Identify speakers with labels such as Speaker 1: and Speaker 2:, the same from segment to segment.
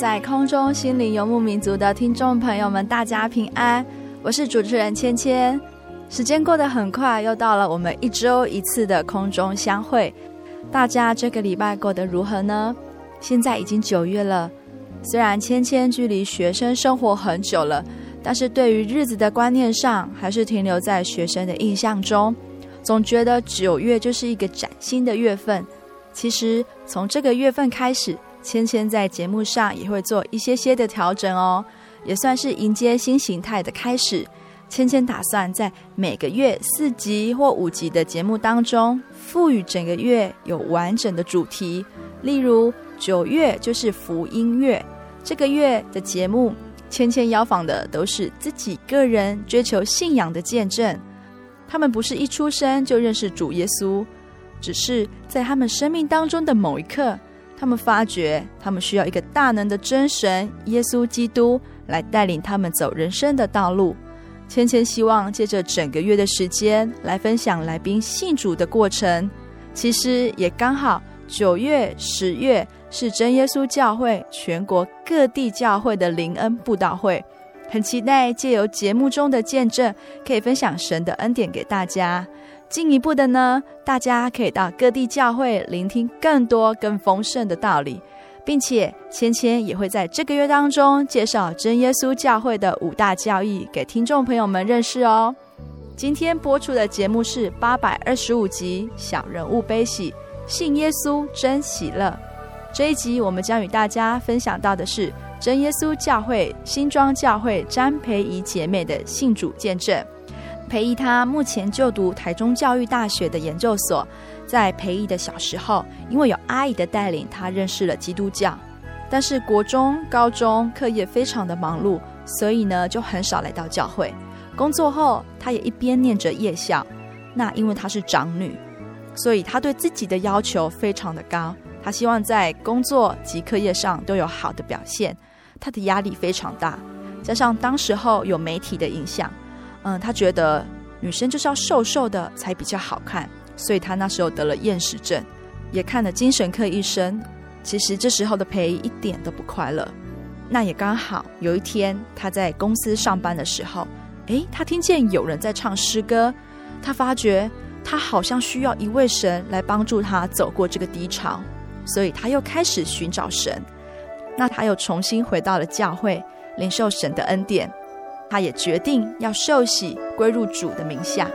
Speaker 1: 在空中心灵游牧民族的听众朋友们，大家平安，我是主持人芊芊。时间过得很快，又到了我们一周一次的空中相会。大家这个礼拜过得如何呢？现在已经九月了，虽然芊芊距离学生生活很久了，但是对于日子的观念上，还是停留在学生的印象中，总觉得九月就是一个崭新的月份。其实从这个月份开始，芊芊在节目上也会做一些些的调整哦，也算是迎接新形态的开始。芊芊打算在每个月四集或五集的节目当中，赋予整个月有完整的主题。例如九月就是福音月，这个月的节目，芊芊邀访的都是自己个人追求信仰的见证。他们不是一出生就认识主耶稣，只是在他们生命当中的某一刻，他们发觉他们需要一个大能的真神耶稣基督来带领他们走人生的道路。芊芊希望借着整个月的时间来分享来宾信主的过程。其实也刚好九月、十月是真耶稣教会全国各地教会的灵恩布道会，很期待借由节目中的见证，可以分享神的恩典给大家。进一步的呢，大家可以到各地教会聆听更多更丰盛的道理。并且，芊芊也会在这个月当中介绍真耶稣教会的五大教义给听众朋友们认识哦。今天播出的节目是八百二十五集《小人物悲喜，信耶稣真喜乐》。这一集我们将与大家分享到的是真耶稣教会新庄教会詹培仪姐妹的信主见证。培仪她目前就读台中教育大学的研究所。在培仪的小时候，因为有阿姨的带领，他认识了基督教。但是国中、高中课业非常的忙碌，所以呢就很少来到教会。工作后，他也一边念着夜校。那因为她是长女，所以她对自己的要求非常的高。她希望在工作及课业上都有好的表现。她的压力非常大，加上当时候有媒体的影响，嗯，他觉得女生就是要瘦瘦的才比较好看。所以他那时候得了厌食症，也看了精神科医生。其实这时候的培一点都不快乐。那也刚好有一天他在公司上班的时候，诶，他听见有人在唱诗歌，他发觉他好像需要一位神来帮助他走过这个低潮，所以他又开始寻找神。那他又重新回到了教会，领受神的恩典。他也决定要受洗归入主的名下。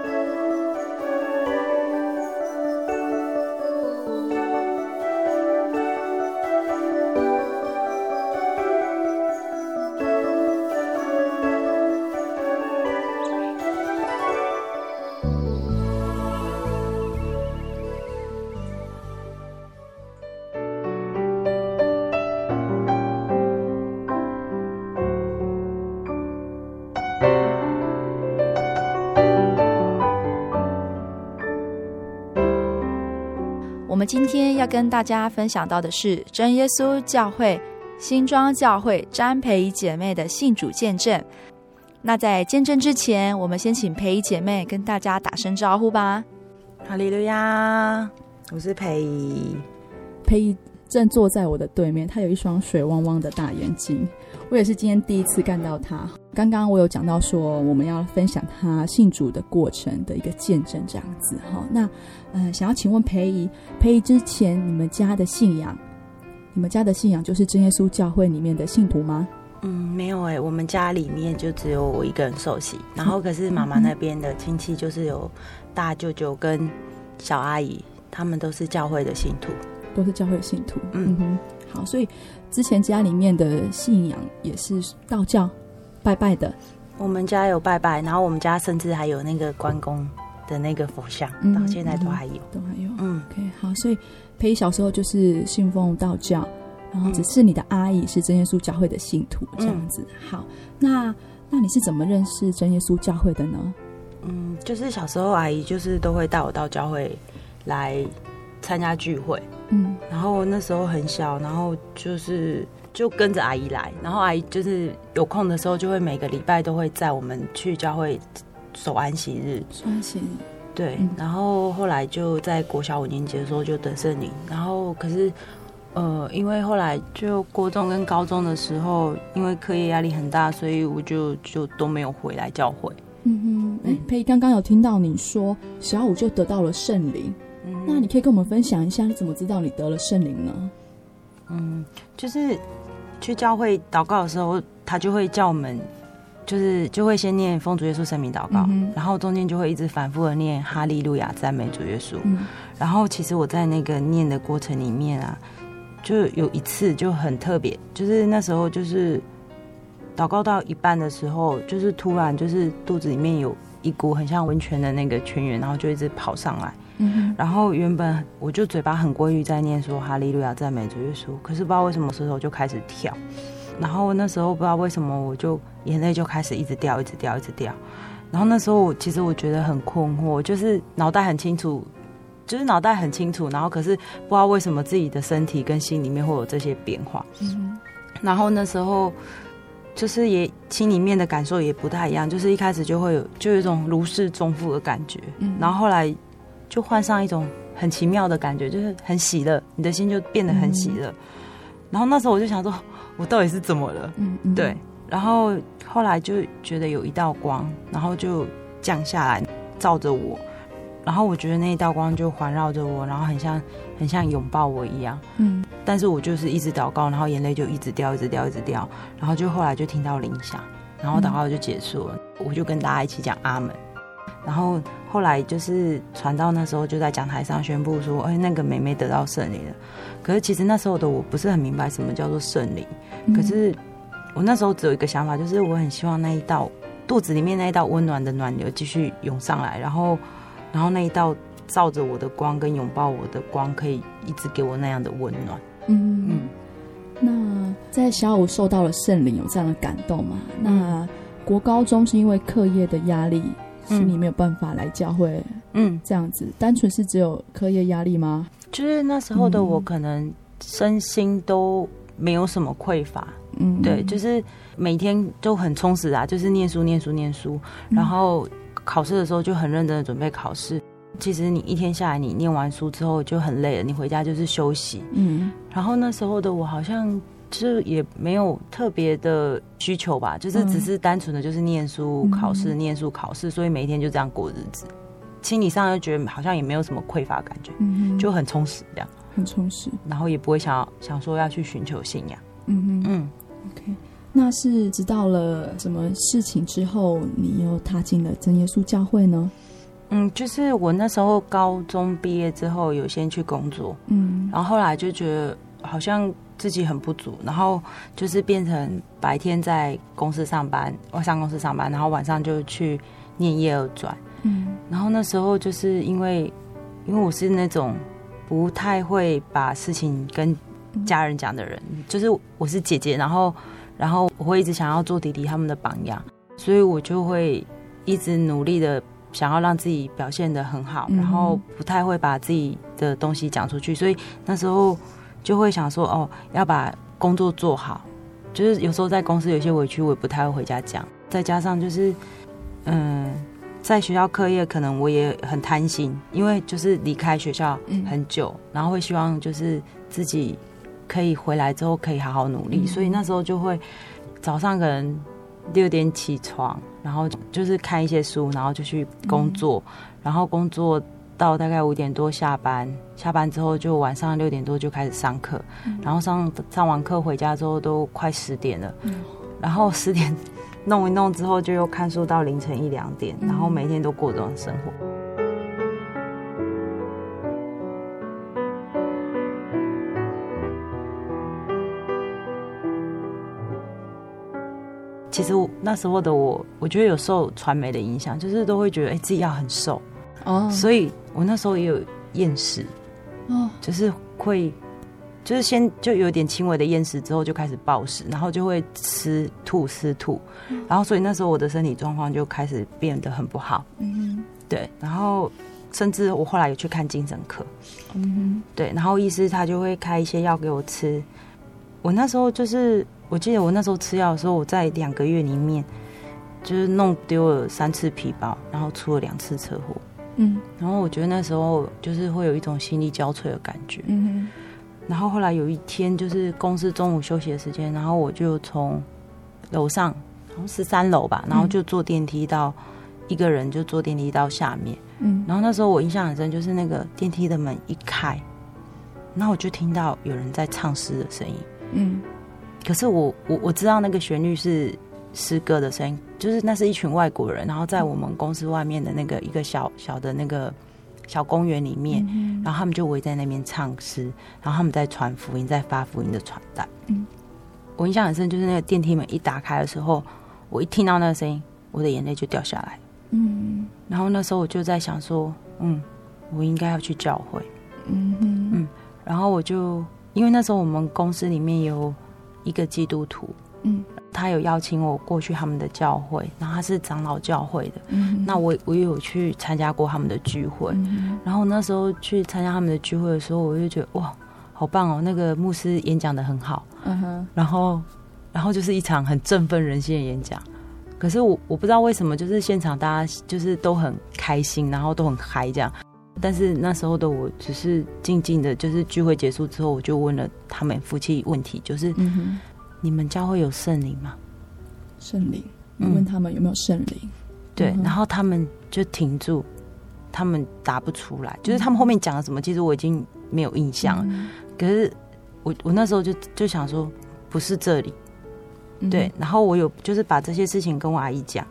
Speaker 1: 们今天要跟大家分享到的是真耶稣教会
Speaker 2: 新庄教会詹培仪姐妹的信主见证。那在见证之前，我们先请培仪姐妹跟大家打声招呼吧。
Speaker 3: 哈利路亚，我是培仪。
Speaker 1: 培仪正坐在我的对面，她有一双水汪汪的大眼睛。我也是今天第一次看到他。刚刚我有讲到说，我们要分享他信主的过程的一个见证，这样子哈。那呃，想要请问培姨，培姨之前你们家的信仰，你们家的信仰就是真耶稣教会里面的信徒吗？
Speaker 3: 嗯，没有哎、欸，我们家里面就只有我一个人受洗，然后可是妈妈那边的亲戚就是有大舅舅跟小阿姨，他们都是教会的信徒。
Speaker 1: 都是教会信徒，嗯哼，好，所以之前家里面的信仰也是道教，拜拜的。
Speaker 3: 我们家有拜拜，然后我们家甚至还有那个关公的那个佛像，嗯、到现在都还有，
Speaker 1: 都还有。嗯，OK，好，所以培仪小时候就是信奉道教，然后只是你的阿姨是真耶稣教会的信徒，这样子。嗯、好，那那你是怎么认识真耶稣教会的呢？
Speaker 3: 嗯，就是小时候阿姨就是都会带我到教会来参加聚会。嗯，然后那时候很小，然后就是就跟着阿姨来，然后阿姨就是有空的时候，就会每个礼拜都会载我们去教会守安息日。
Speaker 1: 守安息日，
Speaker 3: 对。嗯、然后后来就在国小五年级的时候就得圣灵，然后可是呃，因为后来就国中跟高中的时候，因为课业压力很大，所以我就就都没有回来教会。
Speaker 1: 嗯哼，哎，佩仪刚刚有听到你说小五就得到了圣灵。那你可以跟我们分享一下，你怎么知道你得了圣灵呢？
Speaker 3: 嗯，就是去教会祷告的时候，他就会叫我们，就是就会先念奉主耶稣圣名祷告，嗯、然后中间就会一直反复的念哈利路亚赞美主耶稣。嗯、然后其实我在那个念的过程里面啊，就有一次就很特别，就是那时候就是祷告到一半的时候，就是突然就是肚子里面有一股很像温泉的那个泉源，然后就一直跑上来。嗯，然后原本我就嘴巴很规律在念说哈利路亚赞美主耶稣，可是不知道为什么舌头就开始跳，然后那时候不知道为什么我就眼泪就开始一直掉，一直掉，一直掉。然后那时候我其实我觉得很困惑，就是脑袋很清楚，就是脑袋很清楚，然后可是不知道为什么自己的身体跟心里面会有这些变化。嗯，然后那时候就是也心里面的感受也不太一样，就是一开始就会有就有一种如释重负的感觉，嗯，然后后来。就换上一种很奇妙的感觉，就是很喜乐，你的心就变得很喜乐。嗯、然后那时候我就想说，我到底是怎么了？嗯，嗯对。然后后来就觉得有一道光，然后就降下来照着我，然后我觉得那一道光就环绕着我，然后很像很像拥抱我一样。嗯。但是我就是一直祷告，然后眼泪就一直掉，一直掉，一直掉。然后就后来就听到铃响，然后祷告就结束了，嗯、我就跟大家一起讲阿门。然后后来就是传到，那时候就在讲台上宣布说：“哎，那个妹妹得到圣灵了。”可是其实那时候的我不是很明白什么叫做圣灵。嗯、可是我那时候只有一个想法，就是我很希望那一道肚子里面那一道温暖的暖流继续涌上来，然后，然后那一道照着我的光跟拥抱我的光，可以一直给我那样的温暖。嗯
Speaker 1: 嗯。那在小五受到了圣灵，有这样的感动吗？那国高中是因为课业的压力。是你没有办法来教会，嗯，这样子，单纯是只有课业压力吗？
Speaker 3: 就是那时候的我，可能身心都没有什么匮乏，嗯，对，就是每天都很充实啊，就是念书、念书、念书，然后考试的时候就很认真的准备考试。其实你一天下来，你念完书之后就很累了，你回家就是休息，嗯，然后那时候的我好像。就是也没有特别的需求吧，就是只是单纯的就是念书、考试、嗯、念书、考试，所以每一天就这样过日子。心理上就觉得好像也没有什么匮乏感觉，嗯、哼就很充实这样，
Speaker 1: 很充实。
Speaker 3: 然后也不会想要想说要去寻求信仰。
Speaker 1: 嗯嗯嗯，OK。那是知道了什么事情之后，你又踏进了真耶稣教会呢？
Speaker 3: 嗯，就是我那时候高中毕业之后有先去工作，嗯，然后后来就觉得好像。自己很不足，然后就是变成白天在公司上班，我上公司上班，然后晚上就去念夜二专。嗯，然后那时候就是因为，因为我是那种不太会把事情跟家人讲的人，嗯、就是我是姐姐，然后然后我会一直想要做弟弟他们的榜样，所以我就会一直努力的想要让自己表现的很好，嗯、然后不太会把自己的东西讲出去，所以那时候。就会想说哦，要把工作做好，就是有时候在公司有些委屈，我也不太会回家讲。再加上就是，嗯，在学校课业可能我也很贪心，因为就是离开学校很久，嗯、然后会希望就是自己可以回来之后可以好好努力，嗯、所以那时候就会早上可能六点起床，然后就是看一些书，然后就去工作，嗯、然后工作。到大概五点多下班，下班之后就晚上六点多就开始上课，嗯、然后上上完课回家之后都快十点了，嗯、然后十点 弄一弄之后就又看书到凌晨一两点，嗯、然后每天都过这种生活。其实我那时候的我，我觉得有受传媒的影响，就是都会觉得哎自己要很瘦哦，所以。我那时候也有厌食，哦，就是会，就是先就有点轻微的厌食，之后就开始暴食，然后就会吃吐吃吐，然后所以那时候我的身体状况就开始变得很不好，嗯哼，对，然后甚至我后来有去看精神科，嗯哼，对，然后医师他就会开一些药给我吃，我那时候就是我记得我那时候吃药的时候，我在两个月里面就是弄丢了三次皮包，然后出了两次车祸。嗯，然后我觉得那时候就是会有一种心力交瘁的感觉。嗯哼，然后后来有一天就是公司中午休息的时间，然后我就从楼上，好像十三楼吧，然后就坐电梯到一个人就坐电梯到下面。嗯，然后那时候我印象很深，就是那个电梯的门一开，然后我就听到有人在唱诗的声音。嗯，可是我我我知道那个旋律是。诗歌的声音，就是那是一群外国人，然后在我们公司外面的那个一个小小的那个小公园里面，嗯、然后他们就围在那边唱诗，然后他们在传福音，在发福音的传单。嗯，我印象很深，就是那个电梯门一打开的时候，我一听到那个声音，我的眼泪就掉下来。嗯，然后那时候我就在想说，嗯，我应该要去教会。嗯嗯，然后我就因为那时候我们公司里面有一个基督徒。嗯。他有邀请我过去他们的教会，然后他是长老教会的。嗯、那我我也有去参加过他们的聚会。嗯、然后那时候去参加他们的聚会的时候，我就觉得哇，好棒哦！那个牧师演讲的很好。嗯哼。然后，然后就是一场很振奋人心的演讲。可是我我不知道为什么，就是现场大家就是都很开心，然后都很嗨这样。但是那时候的我只是静静的，就是聚会结束之后，我就问了他们夫妻问题，就是。嗯你们教会有圣灵吗？
Speaker 4: 圣灵，你问他们有没有圣灵？嗯、
Speaker 3: 对，然后他们就停住，他们答不出来。就是他们后面讲了什么，其实我已经没有印象了。嗯、可是我我那时候就就想说，不是这里。对，然后我有就是把这些事情跟我阿姨讲，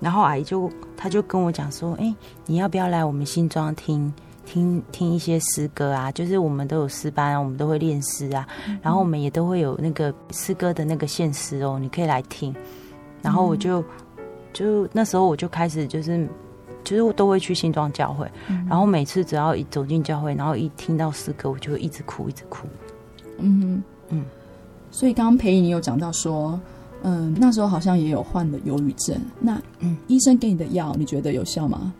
Speaker 3: 然后阿姨就她就跟我讲说，哎、欸，你要不要来我们新庄听？听听一些诗歌啊，就是我们都有诗班啊，我们都会练诗啊，嗯、然后我们也都会有那个诗歌的那个现诗哦，你可以来听。然后我就就那时候我就开始就是就是都会去新庄教会，嗯、然后每次只要一走进教会，然后一听到诗歌，我就会一直哭一直哭。
Speaker 4: 嗯嗯，所以刚刚培仪你有讲到说，嗯，那时候好像也有患了忧郁症，那嗯，医生给你的药你觉得有效吗？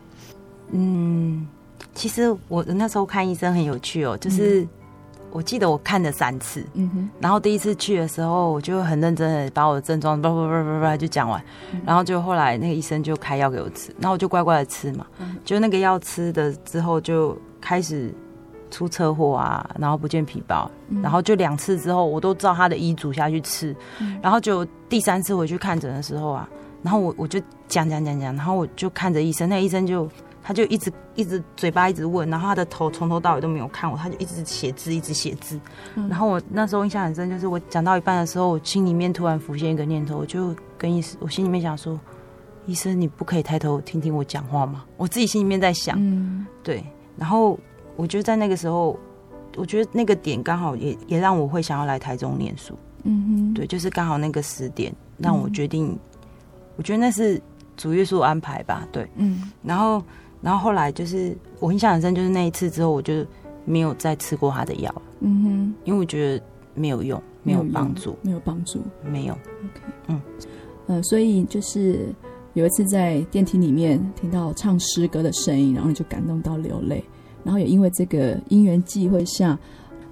Speaker 3: 嗯。其实我那时候看医生很有趣哦，就是我记得我看了三次，嗯哼，然后第一次去的时候，我就很认真的把我的症状叭叭叭叭叭就讲完，然后就后来那个医生就开药给我吃，然后我就乖乖的吃嘛，就那个药吃的之后就开始出车祸啊，然后不见皮包，然后就两次之后我都照他的医嘱下去吃，然后就第三次回去看诊的时候啊，然后我我就讲讲讲讲，然后我就看着医生，那个医生就。他就一直一直嘴巴一直问，然后他的头从头到尾都没有看我，他就一直写字，一直写字。嗯、然后我那时候印象很深，就是我讲到一半的时候，我心里面突然浮现一个念头，我就跟医生，我心里面想说：“医生，你不可以抬头听听我讲话吗？”我自己心里面在想，嗯、对。然后我觉得在那个时候，我觉得那个点刚好也也让我会想要来台中念书。嗯哼，对，就是刚好那个时点让我决定，嗯、我觉得那是主耶稣安排吧。对，嗯，然后。然后后来就是我印象很深，就是那一次之后，我就没有再吃过他的药。嗯哼，因为我觉得没有用，没有帮助，
Speaker 4: 没有帮助，
Speaker 3: 没有。
Speaker 4: OK，嗯，呃，所以就是有一次在电梯里面听到唱诗歌的声音，然后你就感动到流泪，然后也因为这个因缘际会下，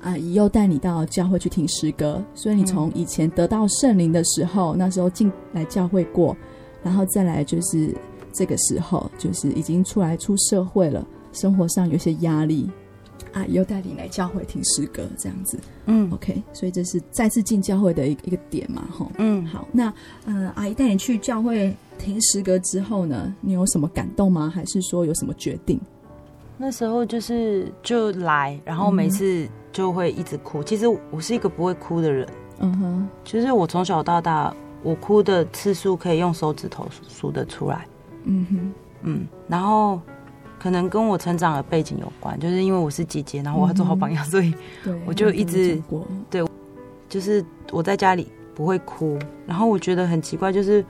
Speaker 1: 阿姨又带你到教会去听诗歌，所以你从以前得到圣灵的时候，那时候进来教会过，然后再来就是这个时候，就是已经出来出社会了，生活上有些压力，阿姨又带你来教会听诗歌，这样子，嗯，OK，所以这是再次进教会的一个一个点嘛，吼，嗯，好，那阿姨带你去教会听诗歌之后呢，你有什么感动吗？还是说有什么决定？
Speaker 3: 那时候就是就来，然后每次就会一直哭。嗯、其实我是一个不会哭的人，嗯哼，就是我从小到大，我哭的次数可以用手指头数得出来，嗯哼，嗯，然后可能跟我成长的背景有关，就是因为我是姐姐，然后我要做好榜样，嗯、所以我就一直对，就是我在家里不会哭，然后我觉得很奇怪，就是。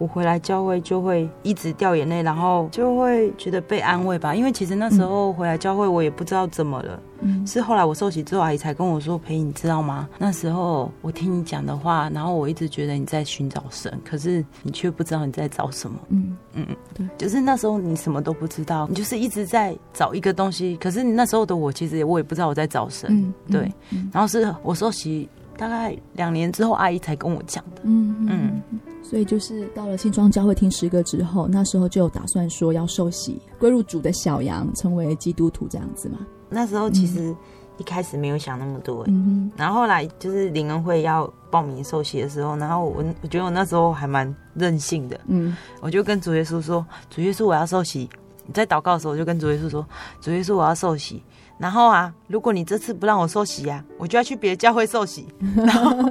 Speaker 3: 我回来教会就会一直掉眼泪，然后就会觉得被安慰吧。因为其实那时候回来教会，我也不知道怎么了。嗯，是后来我受洗之后，阿姨才跟我说：“培，你知道吗？那时候我听你讲的话，然后我一直觉得你在寻找神，可是你却不知道你在找什么。”嗯嗯嗯，对，就是那时候你什么都不知道，你就是一直在找一个东西。可是你那时候的我，其实我也不知道我在找神。嗯，对。然后是我受洗大概两年之后，阿姨才跟我讲的。嗯嗯。
Speaker 1: 所以就是到了新庄教会听诗歌之后，那时候就打算说要受洗，归入主的小羊，成为基督徒这样子嘛。
Speaker 3: 那时候其实一开始没有想那么多，嗯哼。然后后来就是灵恩会要报名受洗的时候，然后我我觉得我那时候还蛮任性的，嗯，我就跟主耶稣说：“主耶稣，我要受洗。”你在祷告的时候，我就跟主耶稣说：“主耶稣，我要受洗。”然后啊，如果你这次不让我受洗呀、啊，我就要去别的教会受洗。然 后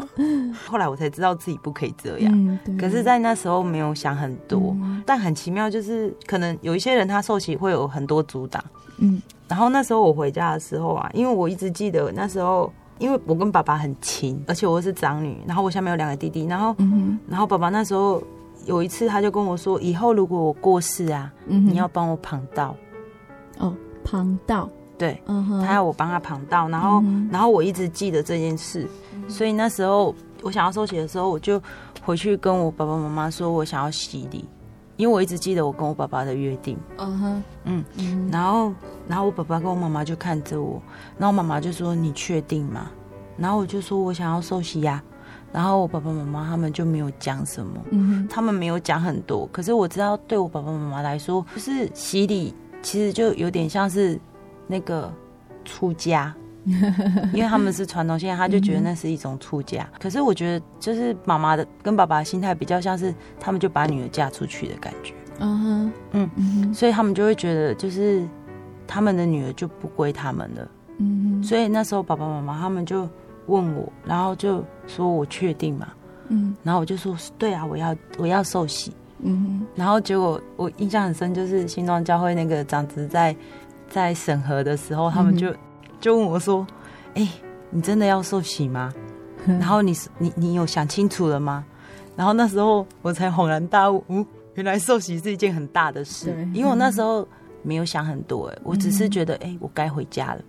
Speaker 3: 后来我才知道自己不可以这样。嗯、可是，在那时候没有想很多。嗯、但很奇妙，就是可能有一些人他受洗会有很多阻挡。嗯。然后那时候我回家的时候啊，因为我一直记得那时候，因为我跟爸爸很亲，而且我是长女，然后我下面有两个弟弟。然后，嗯、然后爸爸那时候有一次他就跟我说：“以后如果我过世啊，嗯、你要帮我旁道。”
Speaker 1: 哦，旁道。
Speaker 3: 对，他要我帮他旁道，然后，然后我一直记得这件事，所以那时候我想要受洗的时候，我就回去跟我爸爸妈妈说，我想要洗礼，因为我一直记得我跟我爸爸的约定。嗯哼，嗯，然后，然后我爸爸跟我妈妈就看着我，然后妈妈就说：“你确定吗？”然后我就说：“我想要受洗呀。”然后我爸爸妈妈他们就没有讲什么，嗯，他们没有讲很多，可是我知道对我爸爸妈妈来说，就是洗礼其实就有点像是。那个出家，因为他们是传统信仰，他就觉得那是一种出家。可是我觉得，就是妈妈的跟爸爸的心态比较像是，他们就把女儿嫁出去的感觉。嗯哼，嗯，所以他们就会觉得，就是他们的女儿就不归他们了。嗯哼，所以那时候爸爸妈妈他们就问我，然后就说我确定嘛？嗯，然后我就说对啊，我要我要受洗。嗯哼，然后结果我印象很深，就是新庄教会那个长子在。在审核的时候，他们就就问我说：“哎、欸，你真的要受洗吗？然后你你你有想清楚了吗？”然后那时候我才恍然大悟，嗯，原来受洗是一件很大的事。因为我那时候没有想很多，哎，我只是觉得，哎、欸，我该回家了。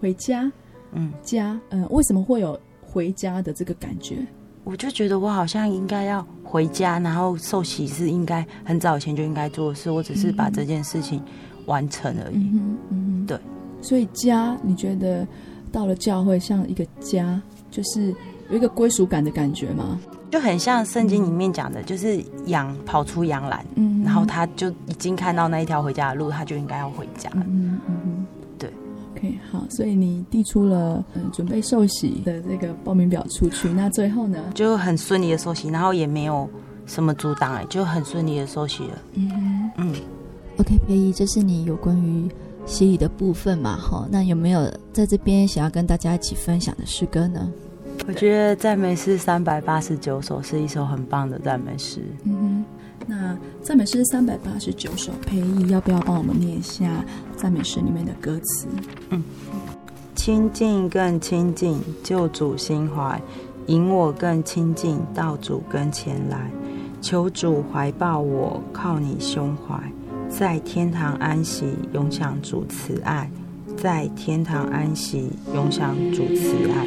Speaker 1: 回家，嗯，家，嗯，为什么会有回家的这个感觉？
Speaker 3: 我就觉得我好像应该要回家，然后受洗是应该很早以前就应该做的事。我只是把这件事情。完成而已。嗯嗯，对。
Speaker 1: 所以家，你觉得到了教会像一个家，就是有一个归属感的感觉吗？
Speaker 3: 就很像圣经里面讲的，就是羊跑出羊栏，嗯，然后他就已经看到那一条回家的路，他就应该要回家了。嗯嗯，对。
Speaker 1: OK，好。所以你递出了嗯准备受洗的这个报名表出去，那最后呢，
Speaker 3: 就很顺利的受洗，然后也没有什么阻挡，哎，就很顺利的受洗了。嗯嗯。
Speaker 5: OK，培仪，这是你有关于洗礼的部分嘛？哈，那有没有在这边想要跟大家一起分享的诗歌呢？
Speaker 3: 我觉得赞美诗三百八十九首是一首很棒的赞美诗。嗯哼，
Speaker 1: 那赞美诗三百八十九首，培仪要不要帮我们念一下赞美诗里面的歌词？嗯，
Speaker 3: 亲近更亲近，救主心怀，引我更亲近到主跟前来，求主怀抱我，靠你胸怀。在天堂安息，永享主慈爱；在天堂安息，永享主慈
Speaker 6: 爱。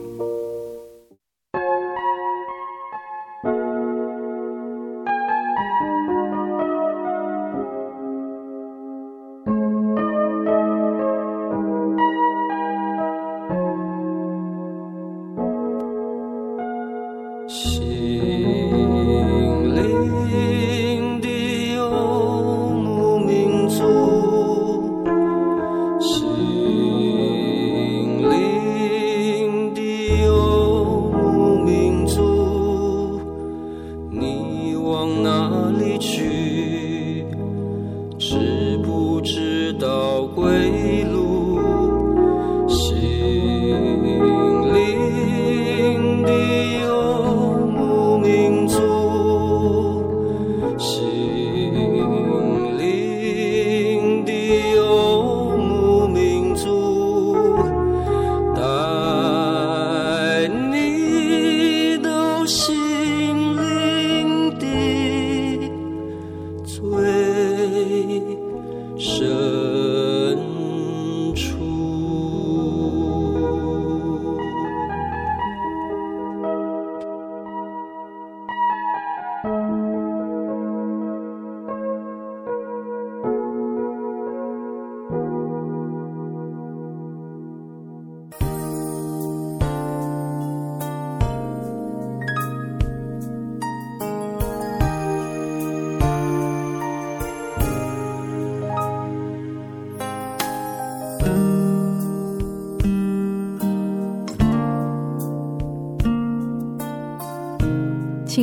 Speaker 1: 哪里去？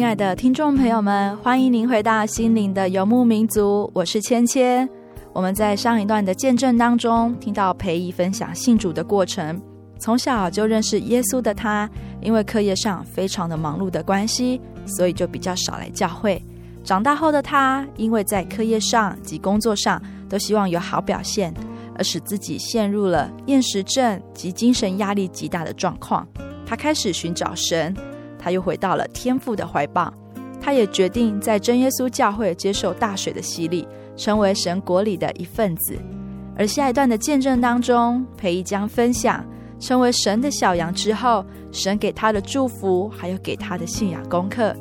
Speaker 1: 亲爱的听众朋友们，欢迎您回到心灵的游牧民族，我是芊芊。我们在上一段的见证当中，听到培仪分享信主的过程。从小就认识耶稣的他，因为课业上非常的忙碌的关系，所以就比较少来教会。长大后的他，因为在课业上及工作上都希望有好表现，而使自己陷入了厌食症及精神压力极大的状况。他开始寻找神。他又回到了天父的怀抱，他也决定在真耶稣教会接受大水的洗礼，成为神国里的一份子。而下一段的见证当中，培姨将分享成为神的小羊之后，神给他的祝福，还有给他的信仰功课。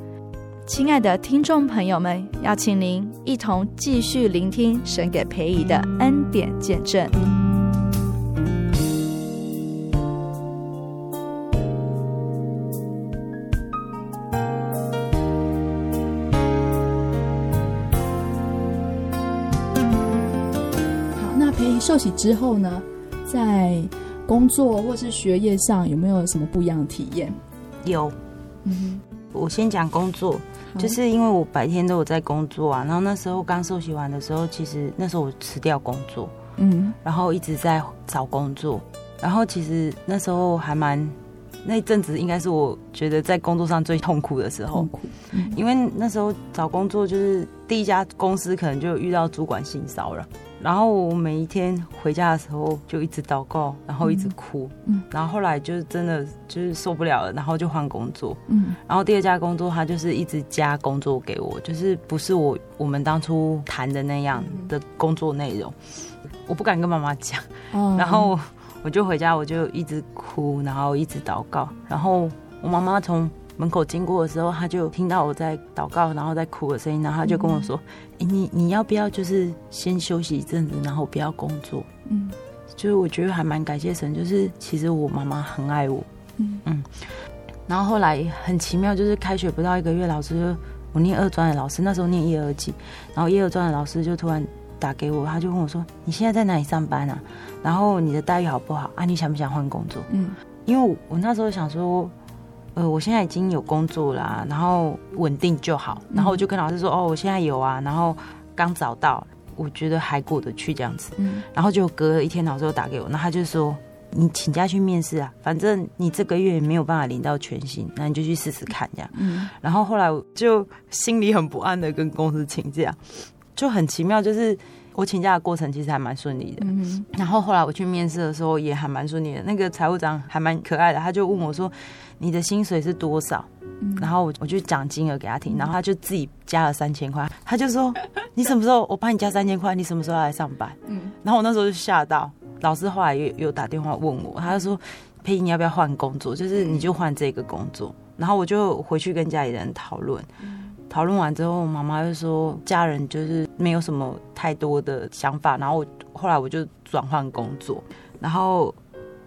Speaker 1: 亲爱的听众朋友们，邀请您一同继续聆听神给培仪的恩典见证。
Speaker 4: 受洗之后呢，在工作或是学业上有没有什么不一样的体验？
Speaker 3: 有，嗯，我先讲工作，就是因为我白天都有在工作啊，然后那时候刚受洗完的时候，其实那时候我辞掉工作，嗯，然后一直在找工作，然后其实那时候还蛮，那一阵子应该是我觉得在工作上最痛苦的时候，嗯，因为那时候找工作就是第一家公司可能就遇到主管性骚扰。然后我每一天回家的时候就一直祷告，然后一直哭，嗯，然后后来就真的就是受不了了，然后就换工作，嗯，然后第二家工作他就是一直加工作给我，就是不是我我们当初谈的那样的工作内容，我不敢跟妈妈讲，哦，然后我就回家我就一直哭，然后一直祷告，然后我妈妈从门口经过的时候，他就听到我在祷告，然后在哭的声音，然后他就跟我说：“嗯欸、你你要不要就是先休息一阵子，然后不要工作？”嗯，就是我觉得还蛮感谢神，就是其实我妈妈很爱我。嗯嗯，然后后来很奇妙，就是开学不到一个月，老师就我念二专的老师那时候念一二级，然后一二专的老师就突然打给我，他就问我说：“你现在在哪里上班啊？然后你的待遇好不好啊？你想不想换工作？”嗯，因为我，我那时候想说。呃，我现在已经有工作啦，啊，然后稳定就好。然后我就跟老师说，嗯、哦，我现在有啊，然后刚找到，我觉得还过得去这样子。嗯、然后就隔了一天，老师又打给我，那他就说，你请假去面试啊，反正你这个月也没有办法领到全薪，那你就去试试看这样。嗯，然后后来我就心里很不安的跟公司请假，就很奇妙，就是我请假的过程其实还蛮顺利的。嗯，然后后来我去面试的时候也还蛮顺利的，那个财务长还蛮可爱的，他就问我说：“你的薪水是多少？”然后我我就讲金额给他听，然后他就自己加了三千块，他就说：“ 你什么时候我帮你加三千块？你什么时候来上班？”嗯，然后我那时候就吓到，老师后来又又打电话问我，他就说：“佩仪，你要不要换工作？就是你就换这个工作。”然后我就回去跟家里人讨论，讨论完之后，妈妈就说家人就是没有什么太多的想法，然后我后来我就转换工作，然后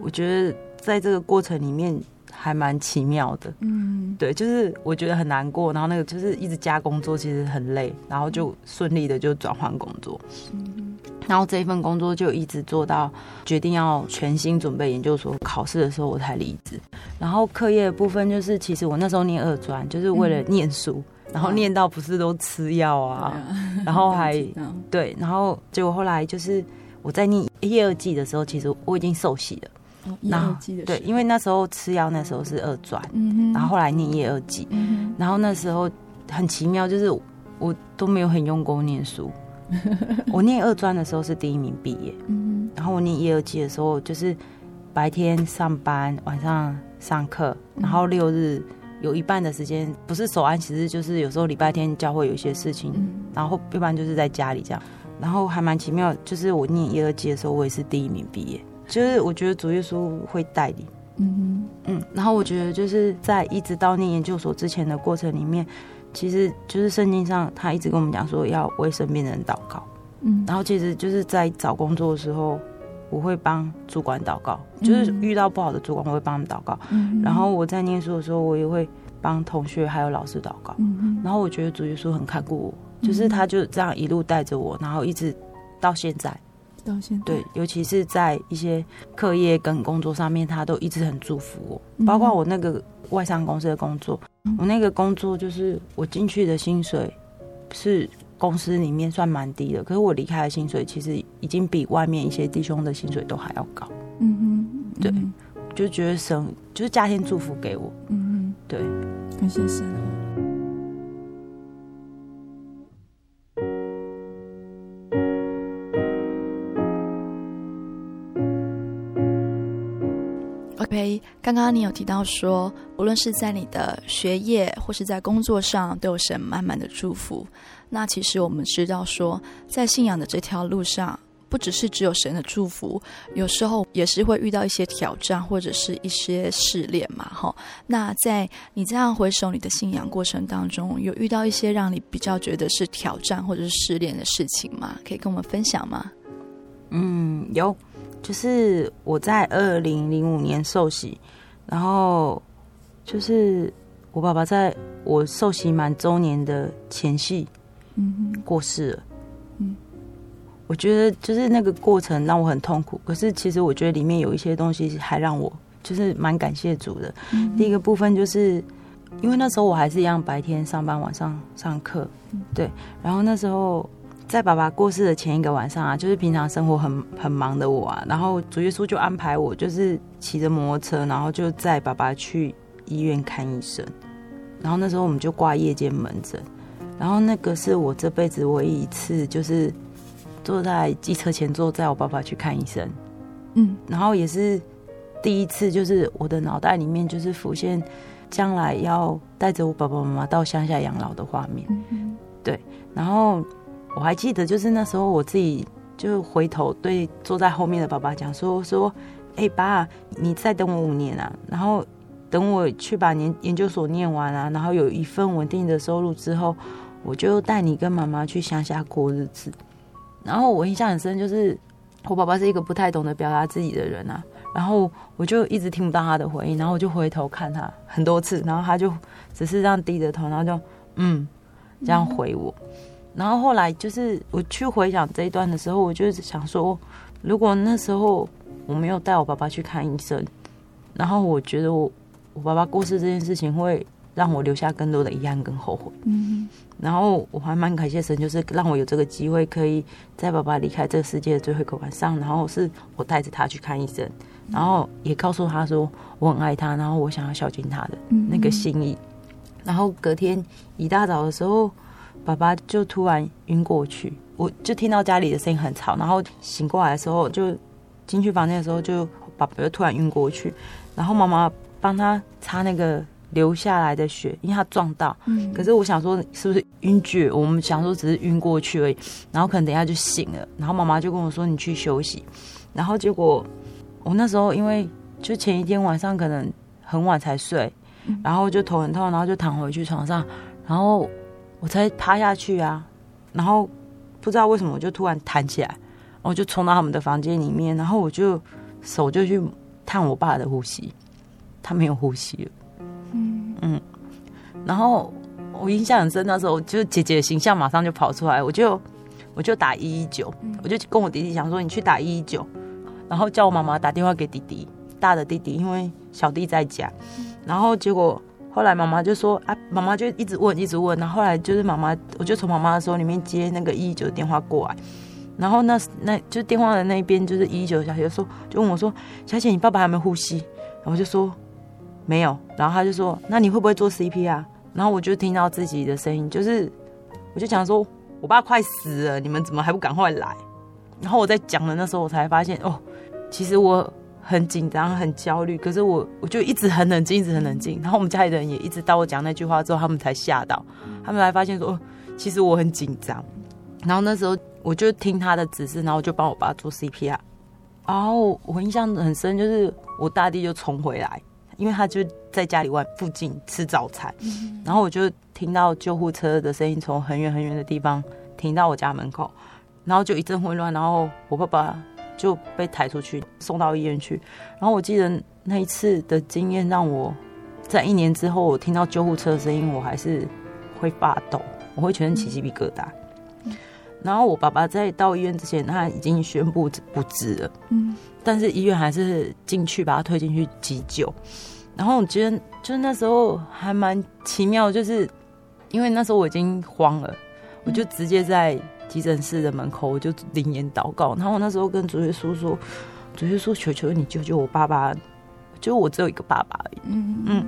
Speaker 3: 我觉得在这个过程里面。还蛮奇妙的，嗯，对，就是我觉得很难过，然后那个就是一直加工作，其实很累，然后就顺利的就转换工作，嗯，然后这一份工作就一直做到决定要全心准备研究所考试的时候，我才离职。然后课业的部分就是，其实我那时候念二专，就是为了念书，嗯，然后念到不是都吃药啊，嗯，然后还对，然后结果后来就是我在念一二季的时候，其实我已经受洗了。然后对，因为那时候吃药，那时候是二专，嗯，然后后来念一二级，嗯，然后那时候很奇妙，就是我都没有很用功念书。我念二专的时候是第一名毕业，嗯，然后我念一二级的时候就是白天上班，晚上上课，然后六日有一半的时间不是守安，其实就是有时候礼拜天教会有一些事情，然后一般就是在家里这样，然后还蛮奇妙，就是我念一二级的时候，我也是第一名毕业。就是我觉得主耶稣会带领，嗯嗯，然后我觉得就是在一直到念研究所之前的过程里面，其实就是圣经上他一直跟我们讲说要为身边的人祷告，嗯，然后其实就是在找工作的时候，我会帮主管祷告，就是遇到不好的主管我会帮他们祷告，嗯，然后我在念书的时候，我也会帮同学还有老师祷告，嗯，然后我觉得主耶稣很看顾我，就是他就这样一路带着我，然后一直到现在。
Speaker 4: 到现在
Speaker 3: 对，尤其是在一些课业跟工作上面，他都一直很祝福我。包括我那个外商公司的工作，嗯、我那个工作就是我进去的薪水是公司里面算蛮低的，可是我离开的薪水其实已经比外面一些弟兄的薪水都还要高。嗯哼，对，就觉得神就是家庭祝福给我。嗯哼，对，
Speaker 4: 感谢神。
Speaker 1: OK，刚刚你有提到说，无论是在你的学业或是在工作上，都有神满满的祝福。那其实我们知道说，在信仰的这条路上，不只是只有神的祝福，有时候也是会遇到一些挑战或者是一些试炼嘛。哈，那在你这样回首你的信仰过程当中，有遇到一些让你比较觉得是挑战或者是试炼的事情吗？可以跟我们分享吗？
Speaker 3: 嗯，有。就是我在二零零五年受洗，然后就是我爸爸在我受洗满周年的前夕，嗯，过世了。嗯，我觉得就是那个过程让我很痛苦，可是其实我觉得里面有一些东西还让我就是蛮感谢主的。嗯，第一个部分就是因为那时候我还是一样白天上班，晚上上课，对，然后那时候。在爸爸过世的前一个晚上啊，就是平常生活很很忙的我啊，然后主耶稣就安排我，就是骑着摩托车，然后就载爸爸去医院看医生。然后那时候我们就挂夜间门诊，然后那个是我这辈子唯一一次，就是坐在机车前座载我爸爸去看医生。嗯，然后也是第一次，就是我的脑袋里面就是浮现将来要带着我爸爸妈妈到乡下养老的画面。嗯，对，然后。我还记得，就是那时候我自己就回头对坐在后面的爸爸讲说说，哎、爸，你再等我五年啊，然后等我去把研研究所念完啊，然后有一份稳定的收入之后，我就带你跟妈妈去乡下过日子。然后我印象很深，就是我爸爸是一个不太懂得表达自己的人啊，然后我就一直听不到他的回应，然后我就回头看他很多次，然后他就只是这样低着头，然后就嗯这样回我。然后后来就是我去回想这一段的时候，我就想说，如果那时候我没有带我爸爸去看医生，然后我觉得我我爸爸过世这件事情会让我留下更多的遗憾跟后悔。嗯，然后我还蛮感谢神，就是让我有这个机会，可以在爸爸离开这个世界的最后一个晚上，然后是我带着他去看医生，然后也告诉他说我很爱他，然后我想要孝敬他的那个心意。然后隔天一大早的时候，爸爸就突然晕过去，我就听到家里的声音很吵，然后醒过来的时候，就进去房间的时候，就爸爸就突然晕过去，然后妈妈帮他擦那个流下来的血，因为他撞到。嗯。可是我想说，是不是晕厥？我们想说只是晕过去而已，然后可能等一下就醒了。然后妈妈就跟我说：“你去休息。”然后结果我那时候因为就前一天晚上可能很晚才睡。然后就头很痛，然后就躺回去床上，然后我才趴下去啊，然后不知道为什么我就突然弹起来，我就冲到他们的房间里面，然后我就手就去探我爸的呼吸，他没有呼吸了，嗯。嗯，然后我印象很深，那时候就姐姐的形象马上就跑出来，我就我就打一一九，我就跟我弟弟讲说，你去打一一九，然后叫我妈妈打电话给弟弟，大的弟弟，因为小弟在家。然后结果后来妈妈就说啊，妈妈就一直问一直问，然后后来就是妈妈，我就从妈妈的手里面接那个一一九电话过来，然后那那就电话的那一边就是一一九小姐说，就问我说，小姐你爸爸还没呼吸？然后我就说没有，然后他就说那你会不会做 CPR？然后我就听到自己的声音，就是我就讲说我爸快死了，你们怎么还不赶快来？然后我在讲的那时候，我才发现哦，其实我。很紧张，很焦虑，可是我我就一直很冷静，一直很冷静。然后我们家里人也一直到我讲那句话之后，他们才吓到，他们才发现说，哦，其实我很紧张。然后那时候我就听他的指示，然后就帮我爸做 CPR。然后我印象很深，就是我大弟就冲回来，因为他就在家里外附近吃早餐。然后我就听到救护车的声音从很远很远的地方停到我家门口，然后就一阵混乱，然后我爸爸。就被抬出去送到医院去，然后我记得那一次的经验让我在一年之后，我听到救护车的声音，我还是会发抖，我会全身起鸡皮疙瘩。然后我爸爸在到医院之前，他已经宣布不治了，嗯，但是医院还是进去把他推进去急救。然后我觉得就是那时候还蛮奇妙，就是因为那时候我已经慌了，我就直接在。急诊室的门口，我就灵言祷告。然后我那时候跟主耶稣说：“主耶稣，求求你救救我爸爸，就我只有一个爸爸而已。”嗯嗯。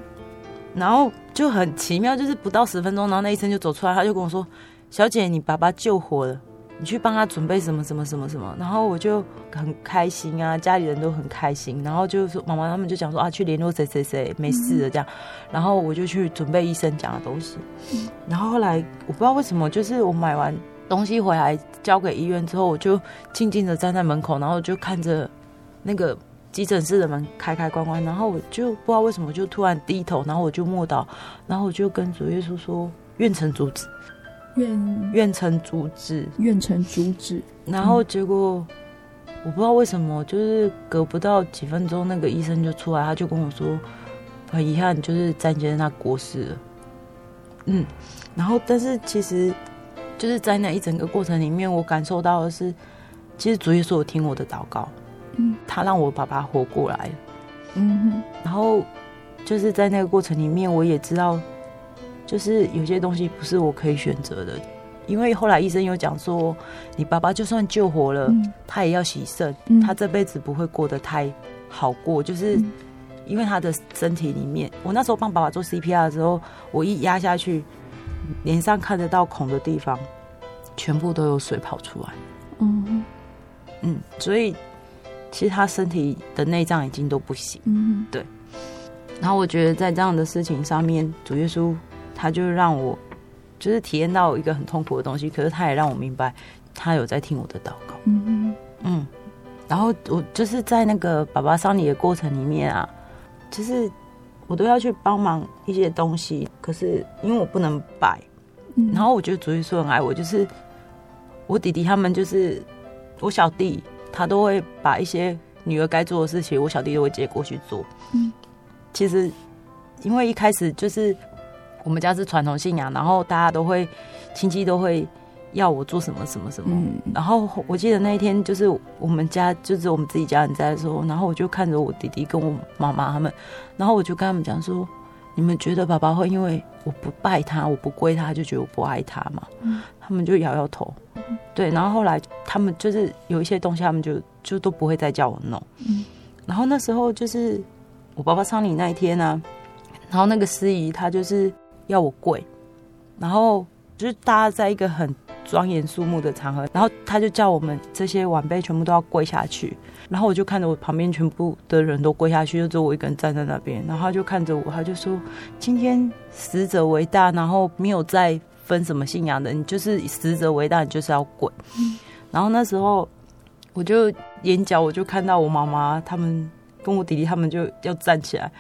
Speaker 3: 然后就很奇妙，就是不到十分钟，然后那医生就走出来，他就跟我说：“小姐，你爸爸救活了，你去帮他准备什么什么什么什么。”然后我就很开心啊，家里人都很开心。然后就说妈妈他们就讲说啊，去联络谁谁谁没事的这样。然后我就去准备医生讲的东西。然后后来我不知道为什么，就是我买完。东西回来交给医院之后，我就静静的站在门口，然后就看着那个急诊室的门开开关关，然后我就不知道为什么就突然低头，然后我就默祷，然后我就跟主耶稣说：“愿成阻止，愿愿成阻止，
Speaker 4: 愿成阻止。”
Speaker 3: 然后结果我不知道为什么，就是隔不到几分钟，那个医生就出来，他就跟我说：“很遗憾，就是詹先生他过世了。”嗯，然后但是其实。就是在那一整个过程里面，我感受到的是，其实主耶稣有听我的祷告，嗯，他让我爸爸活过来，嗯哼，然后就是在那个过程里面，我也知道，就是有些东西不是我可以选择的，因为后来医生有讲说，你爸爸就算救活了，嗯，他也要洗肾，嗯，他这辈子不会过得太好过，就是因为他的身体里面，我那时候帮爸爸做 CPR 的时候，我一压下去。脸上看得到孔的地方，全部都有水跑出来。嗯嗯，所以其实他身体的内脏已经都不行。嗯，对。然后我觉得在这样的事情上面，主耶稣他就让我就是体验到一个很痛苦的东西，可是他也让我明白，他有在听我的祷告。嗯嗯。然后我就是在那个爸爸丧礼的过程里面啊，就是。我都要去帮忙一些东西，可是因为我不能摆，嗯、然后我觉得主耶稣很爱我，就是我弟弟他们，就是我小弟，他都会把一些女儿该做的事情，我小弟都会接过去做。嗯，其实因为一开始就是我们家是传统信仰，然后大家都会亲戚都会。要我做什么什么什么，嗯、然后我记得那一天就是我们家就是我们自己家人在的时候，然后我就看着我弟弟跟我妈妈他们，然后我就跟他们讲说：你们觉得爸爸会因为我不拜他，我不归他，就觉得我不爱他吗？嗯、他们就摇摇头。对，然后后来他们就是有一些东西，他们就就都不会再叫我弄。嗯、然后那时候就是我爸爸丧礼那一天呢、啊，然后那个司仪他就是要我跪，然后就是大家在一个很庄严肃穆的场合，然后他就叫我们这些晚辈全部都要跪下去，然后我就看着我旁边全部的人都跪下去，就只有我一个人站在那边，然后他就看着我，他就说：“今天死者为大，然后没有再分什么信仰的，你就是死者为大，你就是要跪。”然后那时候我就眼角我就看到我妈妈他们跟我弟弟他们就要站起来，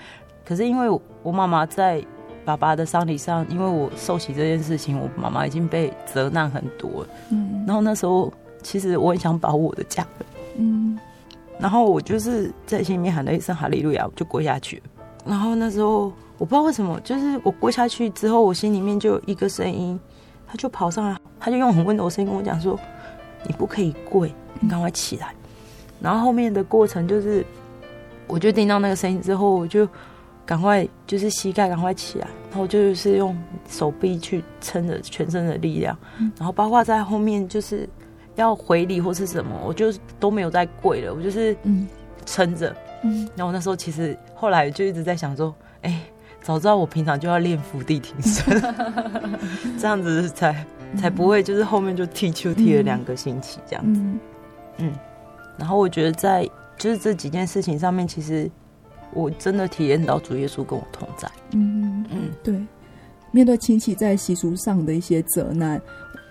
Speaker 3: 可是因为我妈妈在。爸爸的丧礼上，因为我受洗这件事情，我妈妈已经被责难很多了。嗯，然后那时候其实我很想保护我的家人。嗯，然后我就是在心里面喊了一声哈利路亚，我就跪下去。然后那时候我不知道为什么，就是我跪下去之后，我心里面就有一个声音，他就跑上来，他就用很温柔的声音跟我讲说：“你不可以跪，你赶快起来。”然后后面的过程就是，我就听到那个声音之后，我就。赶快就是膝盖赶快起来，然后就是用手臂去撑着全身的力量，然后包括在后面就是要回礼或是什么，我就都没有再跪了，我就是撑着。然后我那时候其实后来就一直在想说，哎，早知道我平常就要练伏地挺身，这样子才才不会就是后面就踢球踢了两个星期这样子。嗯，然后我觉得在就是这几件事情上面，其实。我真的体验到主耶稣跟我同在。
Speaker 4: 嗯嗯，对。面对亲戚在习俗上的一些责难，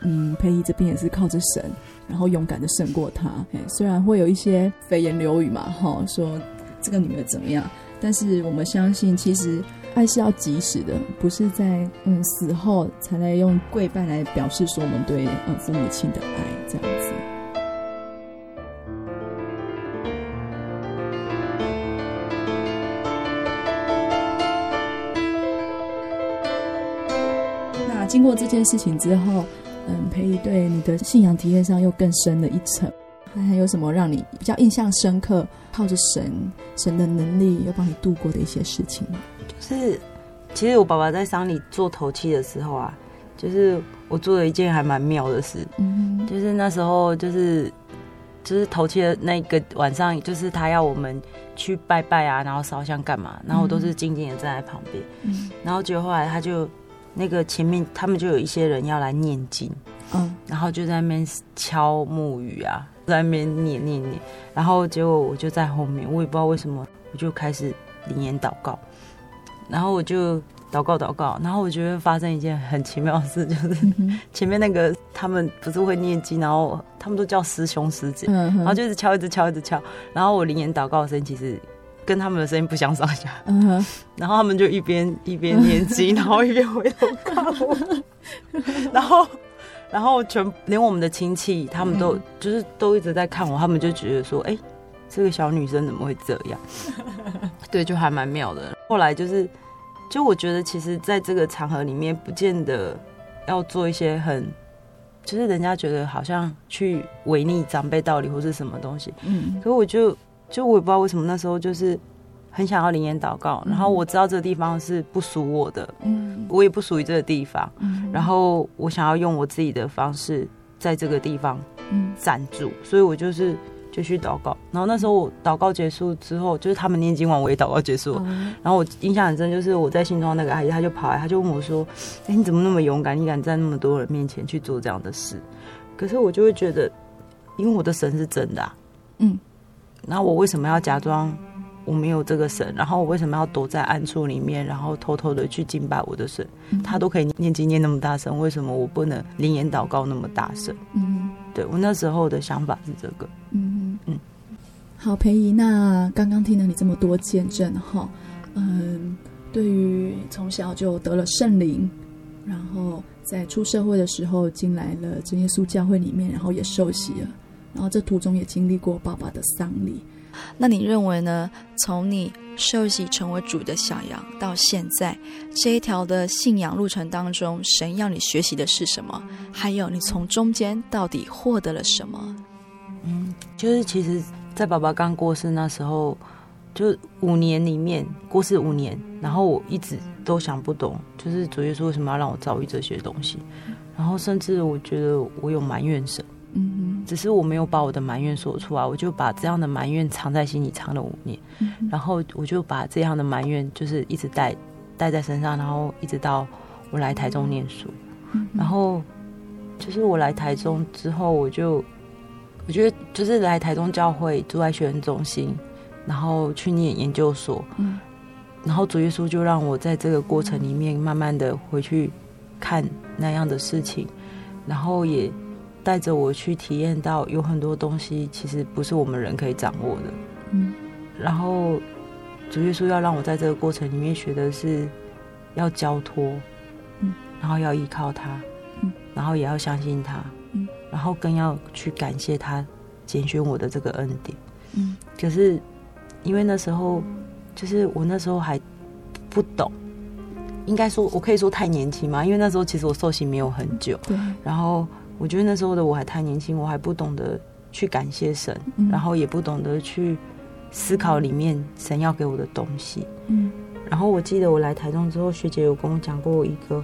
Speaker 4: 嗯，佩仪这边也是靠着神，然后勇敢的胜过他。虽然会有一些蜚言流语嘛，哈，说这个女儿怎么样，但是我们相信，其实爱是要及时的，不是在嗯死后才来用跪拜来表示说我们对嗯父母亲的爱这样子。经过这件事情之后，嗯，培仪对你的信仰体验上又更深了一层。还还有什么让你比较印象深刻？靠着神，神的能力又帮你度过的一些事情？
Speaker 3: 就是，其实我爸爸在丧礼做头七的时候啊，就是我做了一件还蛮妙的事。嗯，就是那时候，就是就是头七的那个晚上，就是他要我们去拜拜啊，然后烧香干嘛，然后我都是静静的站在旁边。嗯，然后结果后来他就。那个前面他们就有一些人要来念经，嗯，然后就在那边敲木鱼啊，在那边念念念，然后结果我就在后面，我也不知道为什么，我就开始灵言祷告，然后我就祷告祷告，然后我觉得发生一件很奇妙的事，就是前面那个他们不是会念经，然后他们都叫师兄师姐，然后就一直敲，一直敲，一直敲，然后我灵言祷告的声音其实。跟他们的声音不相上下，嗯哼，然后他们就一边一边念经，然后一边回头看我，然后，然后全连我们的亲戚，他们都就是都一直在看我，他们就觉得说，哎，这个小女生怎么会这样？对，就还蛮妙的。后来就是，就我觉得，其实在这个场合里面，不见得要做一些很，就是人家觉得好像去违逆长辈道理或是什么东西，嗯，可是我就。就我也不知道为什么那时候就是很想要灵言祷告，然后我知道这个地方是不属我的，嗯，我也不属于这个地方，嗯，然后我想要用我自己的方式在这个地方站住，所以我就是就去祷告。然后那时候我祷告结束之后，就是他们念经完，我也祷告结束。然后我印象很深，就是我在新庄那个阿姨，她就跑来，她就问我说：“哎，你怎么那么勇敢？你敢在那么多人面前去做这样的事？”可是我就会觉得，因为我的神是真的啊，嗯。那我为什么要假装我没有这个神？然后我为什么要躲在暗处里面，然后偷偷的去敬拜我的神？他都可以念经念那么大声，为什么我不能灵言祷告那么大声？嗯，对，我那时候的想法是这个。嗯嗯。
Speaker 4: 好，培仪，那刚刚听了你这么多见证哈，嗯，对于从小就得了圣灵，然后在出社会的时候进来了真耶稣教会里面，然后也受洗了。然后这途中也经历过爸爸的丧礼，
Speaker 1: 那你认为呢？从你受洗成为主的小羊到现在这一条的信仰路程当中，神要你学习的是什么？还有你从中间到底获得了什么？
Speaker 3: 嗯，就是其实，在爸爸刚过世那时候，就五年里面过世五年，然后我一直都想不懂，就是主耶稣为什么要让我遭遇这些东西，然后甚至我觉得我有埋怨神，嗯。只是我没有把我的埋怨说出来，我就把这样的埋怨藏在心里藏了五年，然后我就把这样的埋怨就是一直带带在身上，然后一直到我来台中念书，然后就是我来台中之后，我就我觉得就是来台中教会住在学生中心，然后去念研究所，然后主耶稣就让我在这个过程里面慢慢的回去看那样的事情，然后也。带着我去体验到有很多东西其实不是我们人可以掌握的，嗯，然后主耶稣要让我在这个过程里面学的是要交托，嗯，然后要依靠他，嗯，然后也要相信他，嗯，然后更要去感谢他拣选我的这个恩典，嗯，可是因为那时候就是我那时候还不懂，应该说我可以说太年轻嘛，因为那时候其实我受刑没有很久，对，然后。我觉得那时候的我还太年轻，我还不懂得去感谢神，嗯、然后也不懂得去思考里面神要给我的东西。嗯，然后我记得我来台中之后，学姐有跟我讲过一个，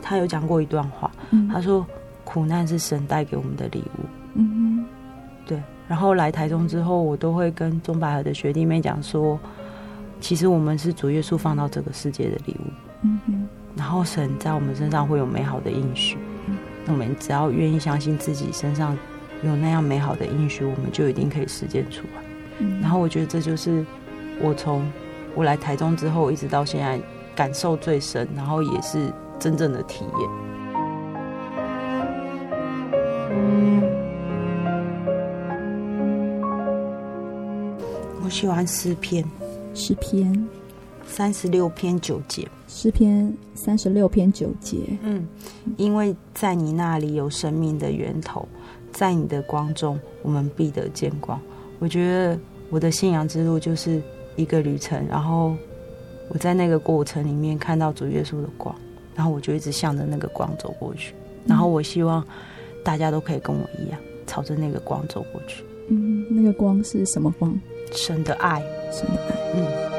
Speaker 3: 她有讲过一段话，嗯、她说苦难是神带给我们的礼物。嗯哼，对。然后来台中之后，我都会跟中百合的学弟妹讲说，其实我们是主耶稣放到这个世界的礼物。然后神在我们身上会有美好的应许。我们只要愿意相信自己身上有那样美好的应许，我们就一定可以实践出来。嗯、然后我觉得这就是我从我来台中之后一直到现在感受最深，然后也是真正的体验。我喜欢诗篇，
Speaker 4: 诗篇
Speaker 3: 三十六篇九节。
Speaker 4: 诗篇三十六篇九节，
Speaker 3: 嗯，因为在你那里有生命的源头，在你的光中，我们必得见光。我觉得我的信仰之路就是一个旅程，然后我在那个过程里面看到主耶稣的光，然后我就一直向着那个光走过去。然后我希望大家都可以跟我一样，朝着那个光走过去。
Speaker 4: 嗯，那个光是什么光？
Speaker 3: 神的爱，
Speaker 4: 神的爱。嗯。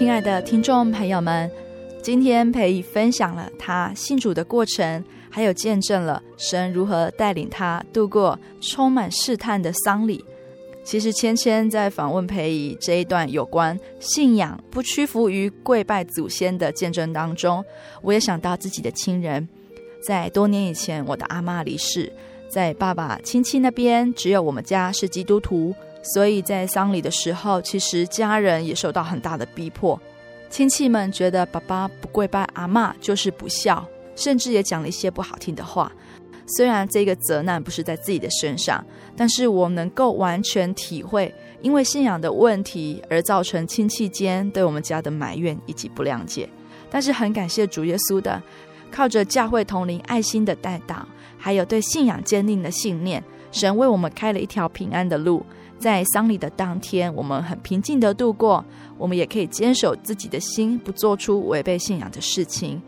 Speaker 1: 亲爱的听众朋友们，今天培姨分享了他信主的过程，还有见证了神如何带领他度过充满试探的丧礼。其实芊芊在访问培姨这一段有关信仰不屈服于跪拜祖先的见证当中，我也想到自己的亲人。在多年以前，我的阿嬷离世，在爸爸亲戚那边，只有我们家是基督徒。所以在丧礼的时候，其实家人也受到很大的逼迫，亲戚们觉得爸爸不跪拜阿嬷就是不孝，甚至也讲了一些不好听的话。虽然这个责难不是在自己的身上，但是我能够完全体会，因为信仰的问题而造成亲戚间对我们家的埋怨以及不谅解。但是很感谢主耶稣的，靠着教会同灵爱心的带导，还有对信仰坚定的信念，神为我们开了一条平安的路。在丧礼的当天，我们很平静的度过。我们也可以坚守自己的心，不做出违背信仰的事情。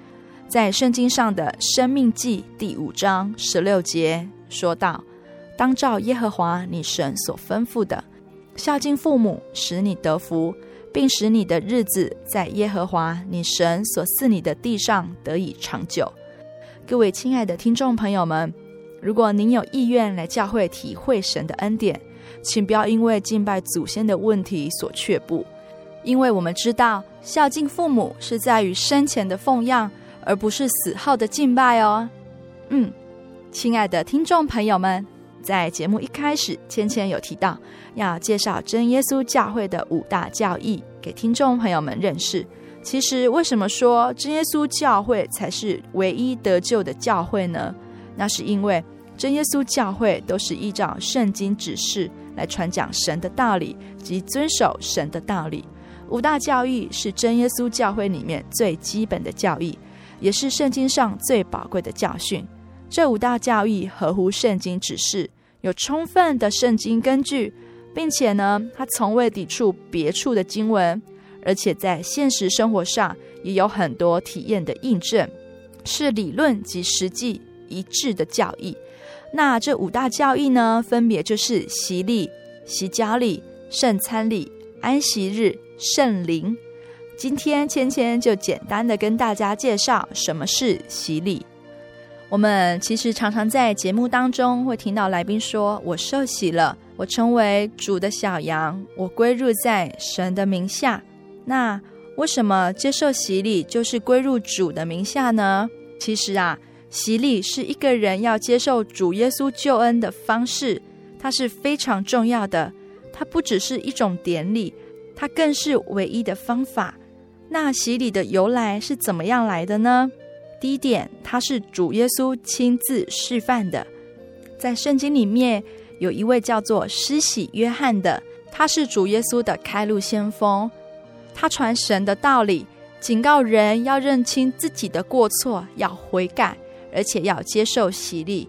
Speaker 1: 在圣经上的《生命记》第五章十六节说道：“当照耶和华你神所吩咐的，孝敬父母，使你得福，并使你的日子在耶和华你神所赐你的地上得以长久。”各位亲爱的听众朋友们，如果您有意愿来教会体会神的恩典，请不要因为敬拜祖先的问题所却步，因为我们知道孝敬父母是在于生前的奉养，而不是死后的敬拜哦。嗯，亲爱的听众朋友们，在节目一开始，千千有提到要介绍真耶稣教会的五大教义给听众朋友们认识。其实，为什么说真耶稣教会才是唯一得救的教会呢？那是因为真耶稣教会都是依照圣经指示。来传讲神的道理及遵守神的道理，五大教义是真耶稣教会里面最基本的教义，也是圣经上最宝贵的教训。这五大教义合乎圣经指示，有充分的圣经根据，并且呢，它从未抵触别处的经文，而且在现实生活上也有很多体验的印证，是理论及实际一致的教义。那这五大教义呢，分别就是洗礼、洗脚礼、圣餐礼、安息日、圣灵。今天芊芊就简单的跟大家介绍什么是洗礼。我们其实常常在节目当中会听到来宾说：“我受洗了，我成为主的小羊，我归入在神的名下。”那为什么接受洗礼就是归入主的名下呢？其实啊，洗礼是一个人要接受主耶稣救恩的方式，它是非常重要的。它不只是一种典礼，它更是唯一的方法。那洗礼的由来是怎么样来的呢？第一点，它是主耶稣亲自示范的。在圣经里面，有一位叫做施洗约翰的，他是主耶稣的开路先锋。他传神的道理，警告人要认清自己的过错，要悔改，而且要接受洗礼。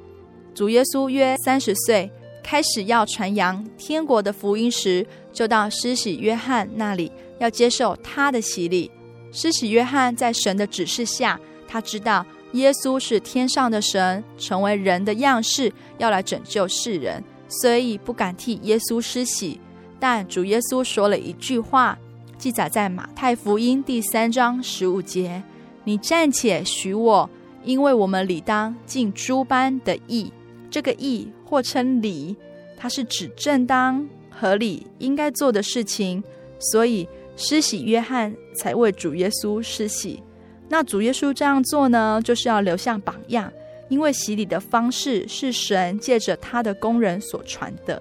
Speaker 1: 主耶稣约三十岁，开始要传扬天国的福音时，就到施洗约翰那里。要接受他的洗礼。施洗约翰在神的指示下，他知道耶稣是天上的神，成为人的样式，要来拯救世人，所以不敢替耶稣施洗。但主耶稣说了一句话，记载在马太福音第三章十五节：“你暂且许我，因为我们理当尽诸般的义。”这个义或称礼，它是指正当、合理、应该做的事情，所以。施洗约翰才为主耶稣施洗，那主耶稣这样做呢，就是要留下榜样，因为洗礼的方式是神借着他的工人所传的。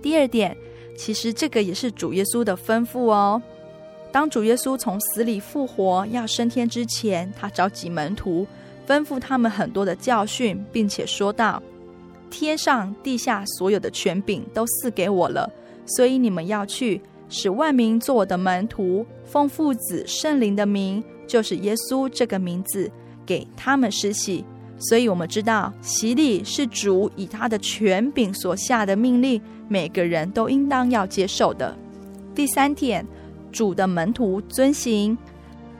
Speaker 1: 第二点，其实这个也是主耶稣的吩咐哦。当主耶稣从死里复活要升天之前，他召集门徒，吩咐他们很多的教训，并且说道：“天上地下所有的权柄都赐给我了，所以你们要去。”使万民做我的门徒，奉父子圣灵的名，就是耶稣这个名字，给他们施洗。所以，我们知道洗礼是主以他的权柄所下的命令，每个人都应当要接受的。第三点，主的门徒遵行。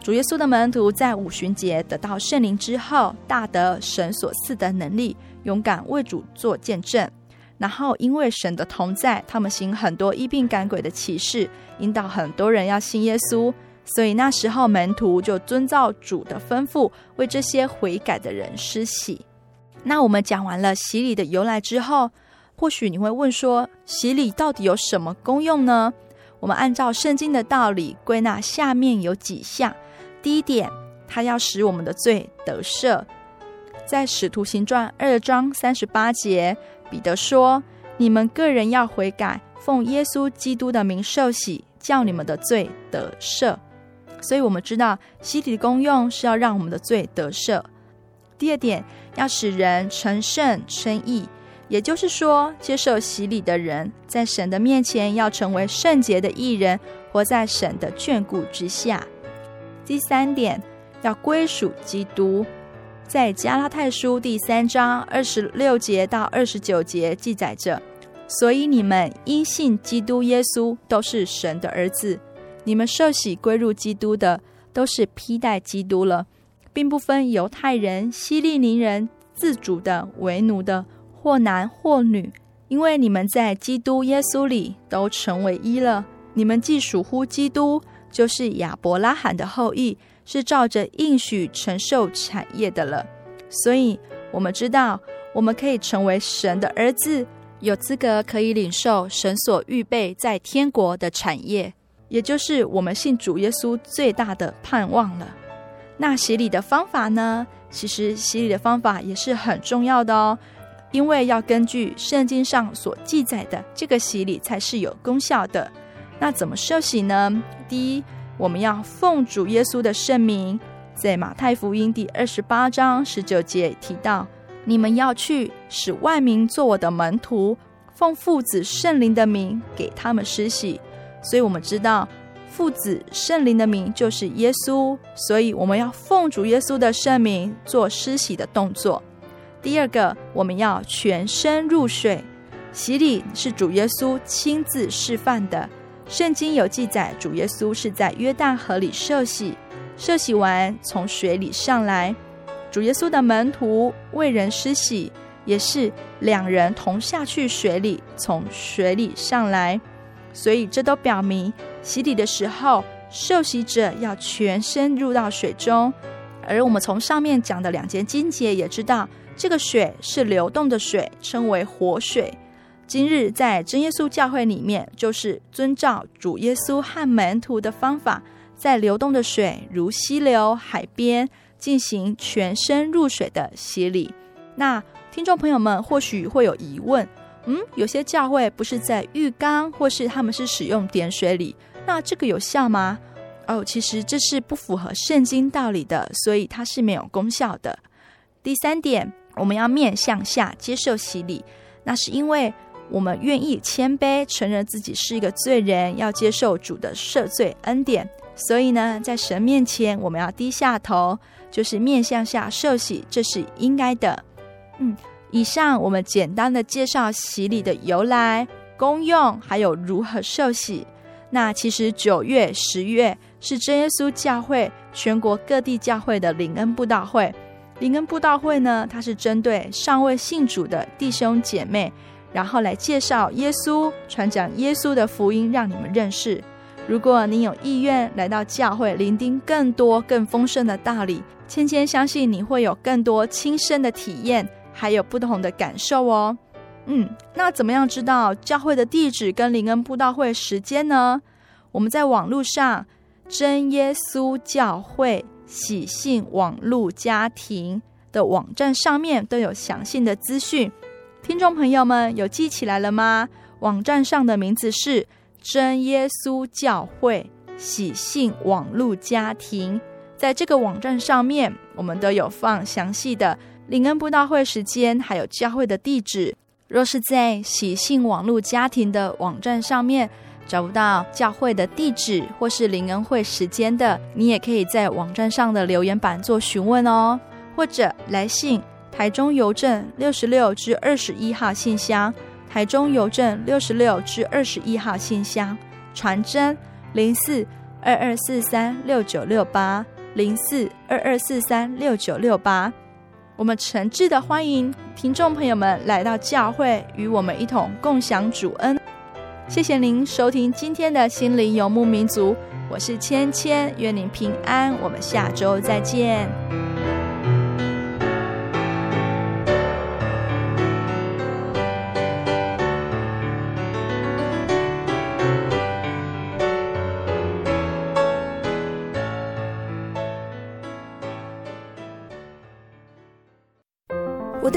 Speaker 1: 主耶稣的门徒在五旬节得到圣灵之后，大得神所赐的能力，勇敢为主做见证。然后，因为神的同在，他们行很多医病赶鬼的奇事，引导很多人要信耶稣。所以那时候门徒就遵照主的吩咐，为这些悔改的人施洗。那我们讲完了洗礼的由来之后，或许你会问说，洗礼到底有什么功用呢？我们按照圣经的道理归纳，下面有几项。第一点，它要使我们的罪得赦，在使徒行传二章三十八节。彼得说：“你们个人要悔改，奉耶稣基督的名受洗，叫你们的罪得赦。”所以，我们知道洗礼的功用是要让我们的罪得赦。第二点，要使人成圣称义，也就是说，接受洗礼的人在神的面前要成为圣洁的义人，活在神的眷顾之下。第三点，要归属基督。在加拉太书第三章二十六节到二十九节记载着，所以你们因信基督耶稣都是神的儿子，你们受洗归入基督的都是披戴基督了，并不分犹太人、希利尼人、自主的、为奴的，或男或女，因为你们在基督耶稣里都成为一了。你们既属乎基督，就是亚伯拉罕的后裔。是照着应许承受产业的了，所以我们知道，我们可以成为神的儿子，有资格可以领受神所预备在天国的产业，也就是我们信主耶稣最大的盼望了。那洗礼的方法呢？其实洗礼的方法也是很重要的哦，因为要根据圣经上所记载的这个洗礼才是有功效的。那怎么受洗呢？第一。我们要奉主耶稣的圣名，在马太福音第二十八章十九节提到：“你们要去，使万民做我的门徒，奉父子圣灵的名给他们施洗。”所以，我们知道父子圣灵的名就是耶稣，所以我们要奉主耶稣的圣名做施洗的动作。第二个，我们要全身入水，洗礼是主耶稣亲自示范的。圣经有记载，主耶稣是在约旦河里受洗，受洗完从水里上来。主耶稣的门徒为人施洗，也是两人同下去水里，从水里上来。所以这都表明洗礼的时候，受洗者要全身入到水中。而我们从上面讲的两节经节也知道，这个水是流动的水，称为活水。今日在真耶稣教会里面，就是遵照主耶稣和门徒的方法，在流动的水如溪流、海边进行全身入水的洗礼。那听众朋友们或许会有疑问：嗯，有些教会不是在浴缸，或是他们是使用点水礼，那这个有效吗？哦，其实这是不符合圣经道理的，所以它是没有功效的。第三点，我们要面向下接受洗礼，那是因为。我们愿意谦卑，承认自己是一个罪人，要接受主的赦罪恩典。所以呢，在神面前，我们要低下头，就是面向下受洗，这是应该的。嗯，以上我们简单的介绍洗礼的由来、功用，还有如何受洗。那其实九月、十月是真耶稣教会全国各地教会的灵恩布道会。灵恩布道会呢，它是针对尚未信主的弟兄姐妹。然后来介绍耶稣，传讲耶稣的福音，让你们认识。如果你有意愿来到教会，聆听更多更丰盛的道理，千千相信你会有更多亲身的体验，还有不同的感受哦。嗯，那怎么样知道教会的地址跟灵恩布道会时间呢？我们在网络上真耶稣教会喜信网络家庭的网站上面都有详细的资讯。听众朋友们有记起来了吗？网站上的名字是真耶稣教会喜信网路家庭。在这个网站上面，我们都有放详细的灵恩布道会时间，还有教会的地址。若是在喜信网路家庭的网站上面找不到教会的地址或是灵恩会时间的，你也可以在网站上的留言板做询问哦，或者来信。台中邮政六十六至二十一号信箱，台中邮政六十六至二十一号信箱，传真零四二二四三六九六八零四二二四三六九六八。我们诚挚的欢迎听众朋友们来到教会，与我们一同共享主恩。谢谢您收听今天的心灵游牧民族，我是芊芊，愿您平安，我们下周再
Speaker 7: 见。